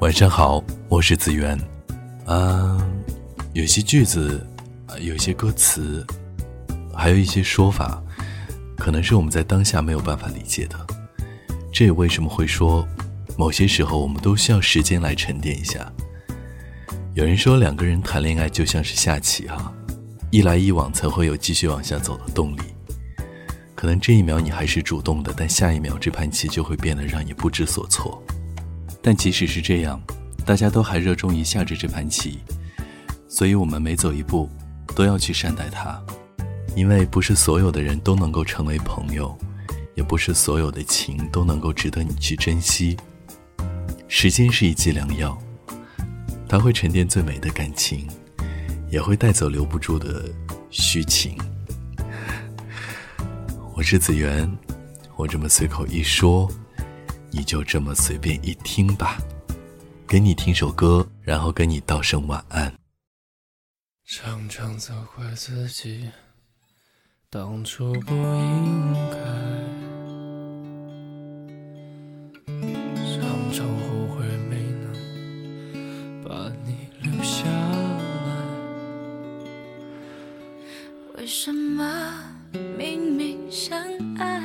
晚上好，我是子源。啊，有些句子，有些歌词，还有一些说法，可能是我们在当下没有办法理解的。这也为什么会说，某些时候我们都需要时间来沉淀一下。有人说，两个人谈恋爱就像是下棋哈，一来一往才会有继续往下走的动力。可能这一秒你还是主动的，但下一秒这盘棋就会变得让你不知所措。但即使是这样，大家都还热衷于下着这盘棋，所以我们每走一步，都要去善待它，因为不是所有的人都能够成为朋友，也不是所有的情都能够值得你去珍惜。时间是一剂良药，它会沉淀最美的感情，也会带走留不住的虚情。我是子源，我这么随口一说。你就这么随便一听吧，给你听首歌，然后跟你道声晚安。常常责怪自己，当初不应该，常常后悔没能把你留下来。为什么明明相爱，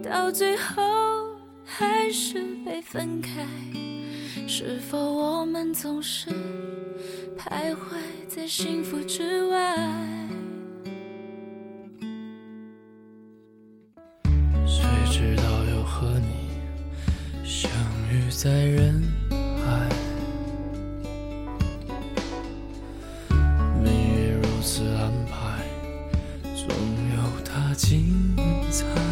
到最后？还是被分开，是否我们总是徘徊在幸福之外？谁知道又和你相遇在人海，命运如此安排，总有它精彩。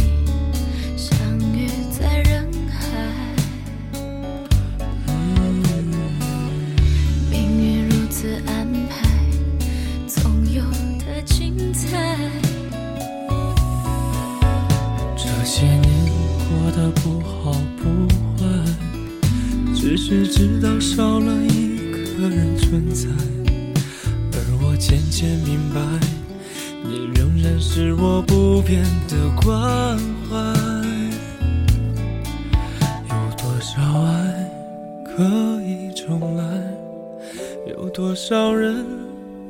彩。这些年过得不好不坏，只是知道少了一个人存在，而我渐渐明白。你仍然是我不变的关怀。有多少爱可以重来？有多少人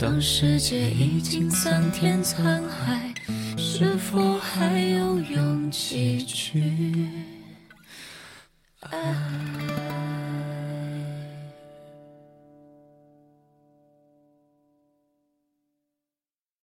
当世界已经桑田沧海，是否还有勇气去爱？